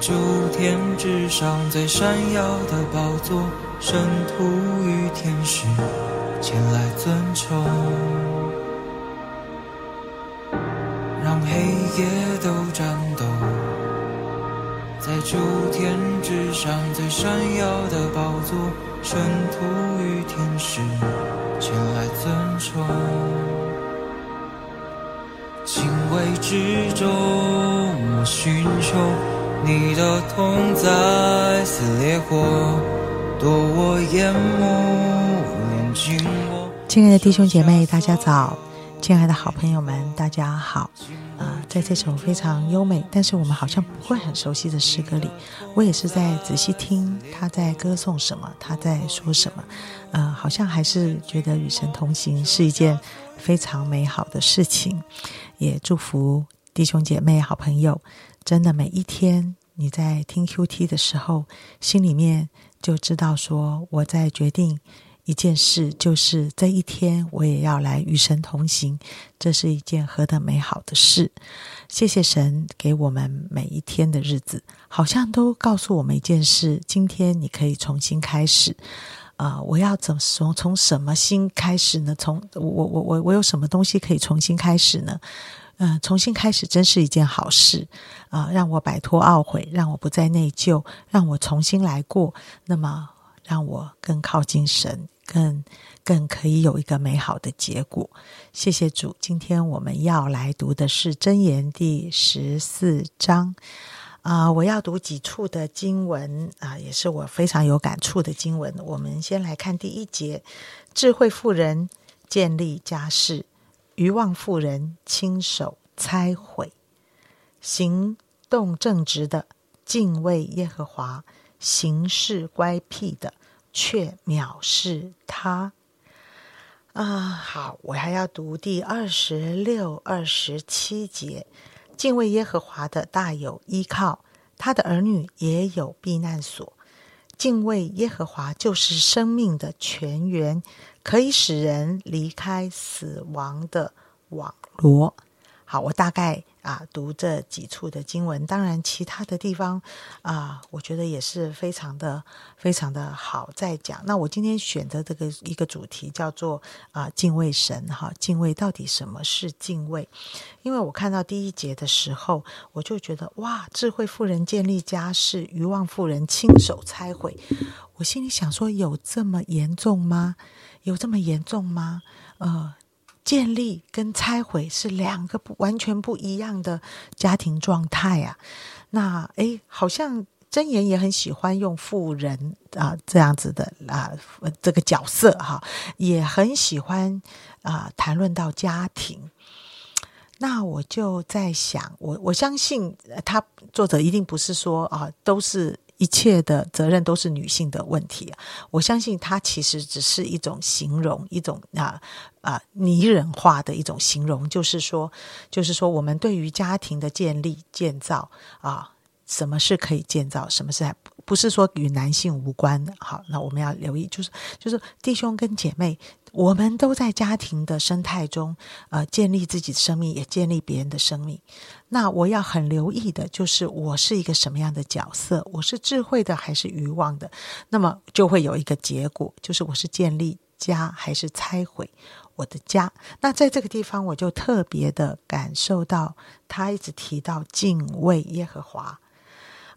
诸天之上，最闪耀的宝座，圣徒与天使前来尊崇，让黑夜都颤抖。在诸天之上，最闪耀的宝座，圣徒与天使前来尊崇。敬畏之中，我寻求你的痛在，似烈火夺我眼目，炼尽我。亲爱的弟兄姐妹，大家早！亲爱的好朋友们，大家好！啊、在这首非常优美，但是我们好像不会很熟悉的诗歌里，我也是在仔细听他在歌颂什么，他在说什么。呃，好像还是觉得与神同行是一件非常美好的事情。也祝福弟兄姐妹、好朋友，真的每一天你在听 QT 的时候，心里面就知道说我在决定一件事，就是这一天我也要来与神同行，这是一件何等美好的事！谢谢神给我们每一天的日子，好像都告诉我们一件事：今天你可以重新开始。啊、我要怎么从从什么心开始呢？从我我我我有什么东西可以重新开始呢？嗯、重新开始真是一件好事啊、让我摆脱懊悔，让我不再内疚，让我重新来过。那么，让我更靠近神，更更可以有一个美好的结果。谢谢主，今天我们要来读的是箴言第十四章。啊、我要读几处的经文啊、也是我非常有感触的经文。我们先来看第一节：智慧妇人建立家室，愚妄妇人亲手拆毁。行动正直的敬畏耶和华，行事乖僻的却藐视他。啊、好，我还要读第二十六、二十七节。敬畏耶和华的大有依靠，他的儿女也有避难所。敬畏耶和华就是生命的泉源，可以使人离开死亡的网络。好，我大概啊读这几处的经文，当然其他的地方啊，我觉得也是非常的非常的好在讲。那我今天选择这个一个主题叫做啊敬畏神哈，敬畏到底什么是敬畏？因为我看到第一节的时候，我就觉得哇，智慧妇人建立家室，愚妄妇人亲手拆毁。我心里想说，有这么严重吗？有这么严重吗？呃，建立跟拆毁是两个不完全不一样的家庭状态啊。那诶，好像箴言也很喜欢用富人啊、这样子的啊、这个角色哈、也很喜欢啊、谈论到家庭。那我就在想，我我相信他作者一定不是说啊，都是一切的责任都是女性的问题啊。我相信他其实只是一种形容，一种啊啊拟人化的一种形容，就是说，就是说我们对于家庭的建立建造啊，什么是可以建造，什么是不是说与男性无关的。好，那我们要留意，就是就是弟兄跟姐妹，我们都在家庭的生态中，呃，建立自己的生命，也建立别人的生命。那我要很留意的就是，我是一个什么样的角色？我是智慧的还是愚妄的？那么就会有一个结果，就是我是建立家还是拆毁我的家？那在这个地方，我就特别的感受到，他一直提到敬畏耶和华。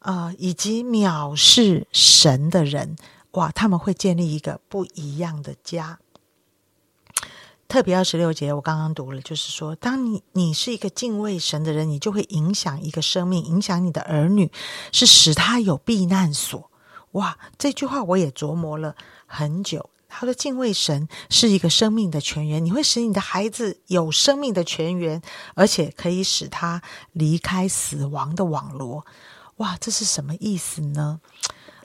啊，以及藐视神的人，哇，他们会建立一个不一样的家。特别二十六节，我刚刚读了，就是说，当你你是一个敬畏神的人，你就会影响一个生命，影响你的儿女，是使他有避难所。哇，这句话我也琢磨了很久。他说：“敬畏神是一个生命的泉源，你会使你的孩子有生命的泉源，而且可以使他离开死亡的网罗。”哇，这是什么意思呢？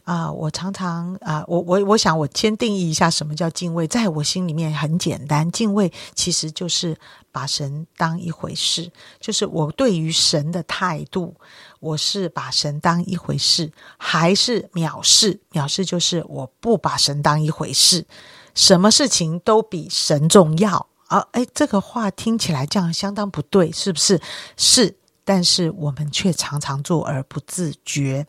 啊、我常常啊、我我我想我先定义一下什么叫敬畏，在我心里面很简单，敬畏其实就是把神当一回事，就是我对于神的态度，我是把神当一回事，还是藐视？藐视就是我不把神当一回事，什么事情都比神重要啊！哎，这个话听起来这样相当不对，是不是？是但是我们却常常做而不自觉。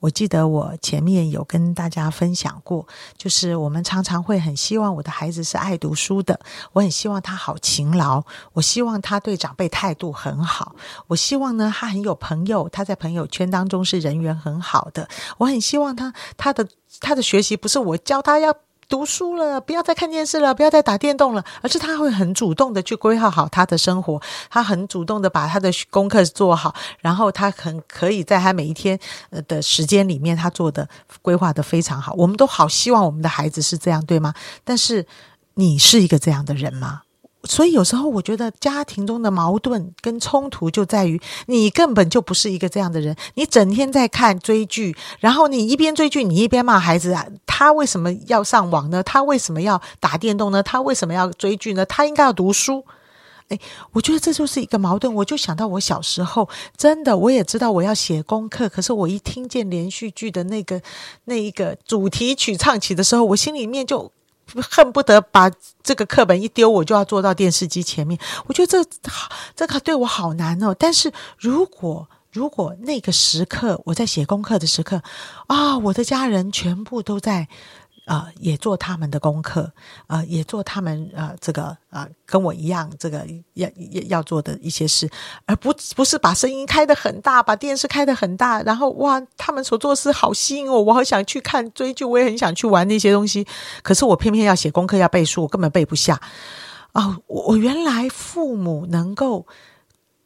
我记得我前面有跟大家分享过，就是我们常常会很希望我的孩子是爱读书的，我很希望他好勤劳，我希望他对长辈态度很好，我希望呢他很有朋友，他在朋友圈当中是人缘很好的，我很希望他他的他的学习不是我教他要。读书了，不要再看电视了，不要再打电动了，而是他会很主动的去规划好他的生活，他很主动的把他的功课做好，然后他很可以在他每一天的时间里面，他做的规划的非常好。我们都好希望我们的孩子是这样，对吗？但是你是一个这样的人吗？所以有时候我觉得家庭中的矛盾跟冲突就在于你根本就不是一个这样的人，你整天在看追剧，然后你一边追剧，你一边骂孩子啊，他为什么要上网呢？他为什么要打电动呢？他为什么要追剧呢？他应该要读书。诶，我觉得这就是一个矛盾。我就想到我小时候，真的我也知道我要写功课，可是我一听见连续剧的那个那一个主题曲唱起的时候，我心里面就。恨不得把这个课本一丢，我就要坐到电视机前面。我觉得这，这个对我好难哦。但是如果如果那个时刻我在写功课的时刻啊，我的家人全部都在。啊，也做他们的功课，啊，也做他们呃这个啊，跟我一样这个要要要做的一些事，而不不是把声音开得很大，把电视开得很大，然后哇，他们所做事好吸引我，我好想去看追剧，我也很想去玩那些东西，可是我偏偏要写功课要背书，我根本背不下啊！我我原来父母能够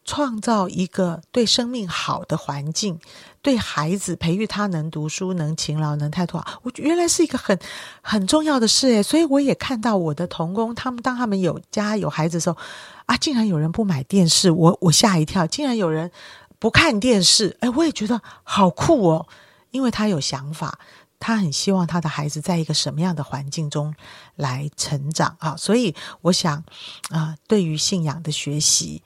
创造一个对生命好的环境。对孩子培育他能读书、能勤劳、能态度好，我原来是一个很很重要的事诶，所以我也看到我的童工，他们当他们有家有孩子的时候，啊，竟然有人不买电视，我我吓一跳，竟然有人不看电视，哎，我也觉得好酷哦，因为他有想法，他很希望他的孩子在一个什么样的环境中来成长啊，所以我想啊，对于信仰的学习，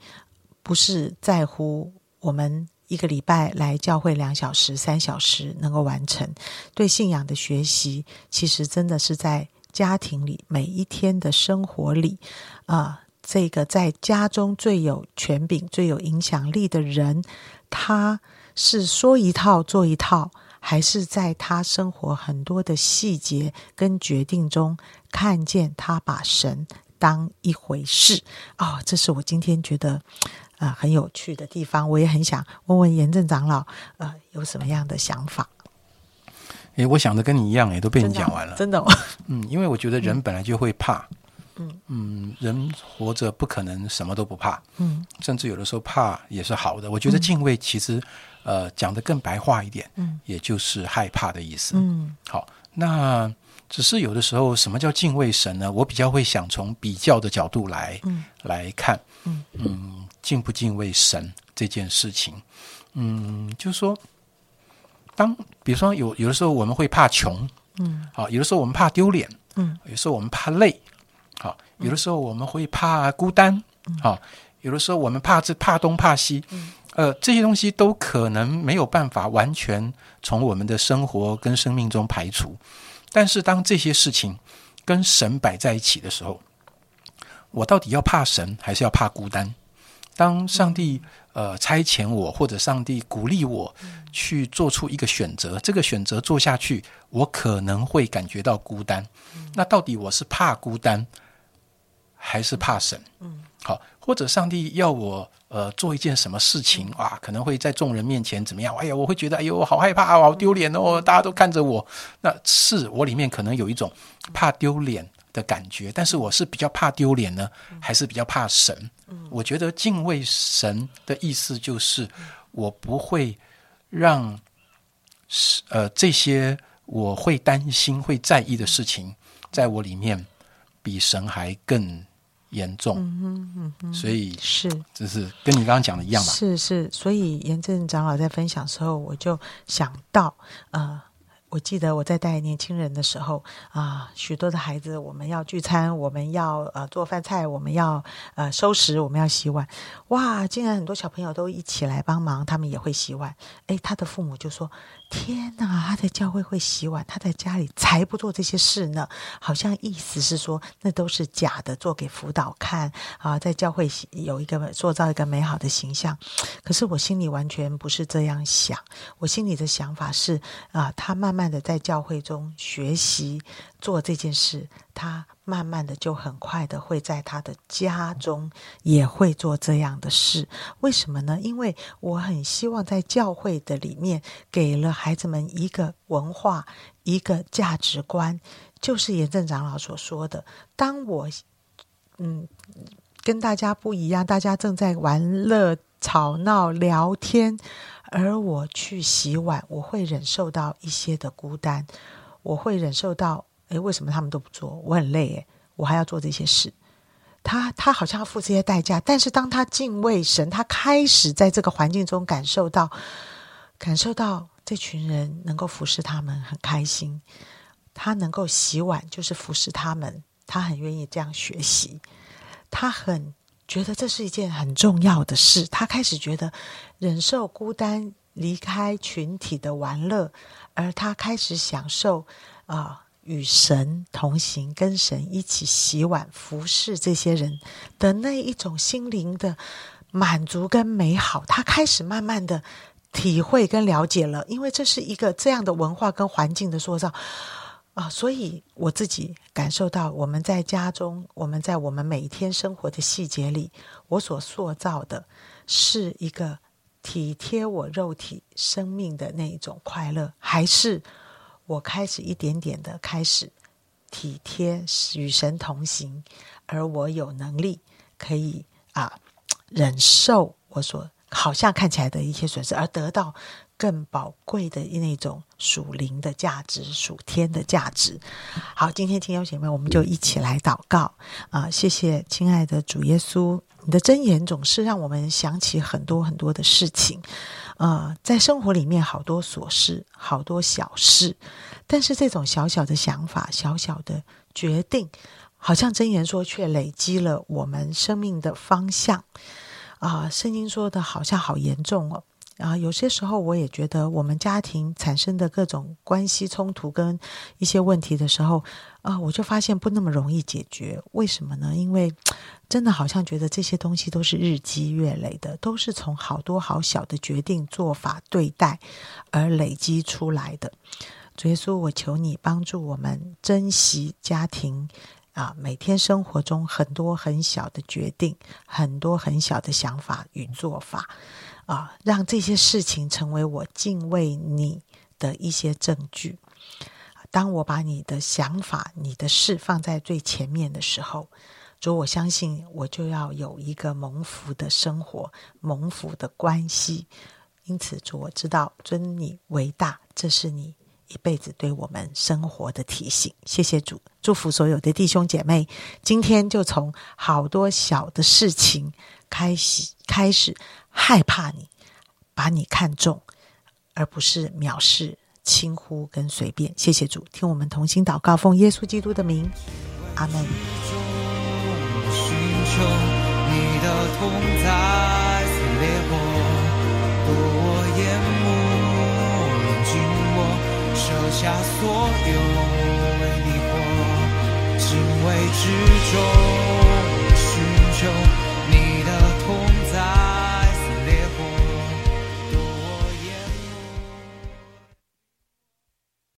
不是在乎我们。一个礼拜来教会两小时、三小时能够完成对信仰的学习，其实真的是在家庭里每一天的生活里啊，这个在家中最有权柄、最有影响力的人，他是说一套做一套，还是在他生活很多的细节跟决定中看见他把神当一回事啊？这是我今天觉得。啊，很有趣的地方，我也很想问问严正长老，呃，有什么样的想法？诶，我想的跟你一样，诶，都被你讲完了。真的，嗯，因为我觉得人本来就会怕，嗯嗯，人活着不可能什么都不怕，嗯，甚至有的时候怕也是好的。我觉得敬畏其实，呃，讲的更白话一点，嗯，也就是害怕的意思，嗯，好，那只是有的时候什么叫敬畏神呢？我比较会想从比较的角度来，嗯，来看，嗯嗯。敬不敬畏神这件事情，嗯，就是说，当比如说有有的时候我们会怕穷，嗯，好，有的时候我们怕丢脸，嗯，有时候我们怕累，好，有的时候我们会怕孤单，好，有的时候我们怕这怕东怕西，嗯。呃，这些东西都可能没有办法完全从我们的生活跟生命中排除，但是当这些事情跟神摆在一起的时候，我到底要怕神还是要怕孤单？当上帝呃差遣我，或者上帝鼓励我去做出一个选择，这个选择做下去，我可能会感觉到孤单。那到底我是怕孤单，还是怕神？嗯，好，或者上帝要我呃做一件什么事情啊，可能会在众人面前怎么样？哎呀，我会觉得哎呦，好害怕，好丢脸哦，大家都看着我。那是我里面可能有一种怕丢脸。的感觉，但是我是比较怕丢脸呢，还是比较怕神？我觉得敬畏神的意思就是，我不会让呃这些我会担心、会在意的事情，在我里面比神还更严重。嗯嗯所以是，就是跟你刚刚讲的一样吧？是是，所以严正长老在分享时候，我就想到呃。我记得我在带年轻人的时候啊，许多的孩子，我们要聚餐，我们要呃做饭菜，我们要呃收拾，我们要洗碗。哇，竟然很多小朋友都一起来帮忙，他们也会洗碗。哎，他的父母就说：“天哪，他在教会会洗碗，他在家里才不做这些事呢。好像意思是说，那都是假的，做给辅导看啊，在教会有一个塑造一个美好的形象。可是我心里完全不是这样想，我心里的想法是啊，他慢慢的在教会中学习做这件事，他。慢慢的，就很快的会在他的家中也会做这样的事。为什么呢？因为我很希望在教会的里面，给了孩子们一个文化、一个价值观，就是严正长老所说的：当我嗯跟大家不一样，大家正在玩乐、吵闹、聊天，而我去洗碗，我会忍受到一些的孤单，我会忍受到。诶，为什么他们都不做？我很累，诶，我还要做这些事。他他好像要付这些代价，但是当他敬畏神，他开始在这个环境中感受到，感受到这群人能够服侍他们，很开心。他能够洗碗，就是服侍他们，他很愿意这样学习。他很觉得这是一件很重要的事。他开始觉得忍受孤单，离开群体的玩乐，而他开始享受啊。与神同行，跟神一起洗碗、服侍这些人的那一种心灵的满足跟美好，他开始慢慢的体会跟了解了。因为这是一个这样的文化跟环境的塑造啊，所以我自己感受到，我们在家中，我们在我们每一天生活的细节里，我所塑造的是一个体贴我肉体生命的那一种快乐，还是？我开始一点点的开始体贴与神同行，而我有能力可以啊忍受我所好像看起来的一些损失，而得到更宝贵的那种属灵的价值、属天的价值。好，今天亲友姐妹，我们就一起来祷告啊！谢谢亲爱的主耶稣，你的箴言总是让我们想起很多很多的事情。呃，在生活里面好多琐事，好多小事，但是这种小小的想法、小小的决定，好像真言说，却累积了我们生命的方向。啊，圣经说的好像好严重哦。啊，有些时候我也觉得，我们家庭产生的各种关系冲突跟一些问题的时候，啊，我就发现不那么容易解决。为什么呢？因为真的好像觉得这些东西都是日积月累的，都是从好多好小的决定做法对待而累积出来的。主耶稣，我求你帮助我们珍惜家庭啊，每天生活中很多很小的决定，很多很小的想法与做法。啊，让这些事情成为我敬畏你的一些证据。当我把你的想法、你的事放在最前面的时候，主，我相信我就要有一个蒙福的生活、蒙福的关系。因此，主，我知道尊你为大，这是你一辈子对我们生活的提醒。谢谢主，祝福所有的弟兄姐妹。今天就从好多小的事情开始，开始。害怕你，把你看重，而不是藐视、轻忽跟随便。谢谢主，听我们同心祷告，奉耶稣基督的名，阿门。舍下所有，为你敬畏之中寻求。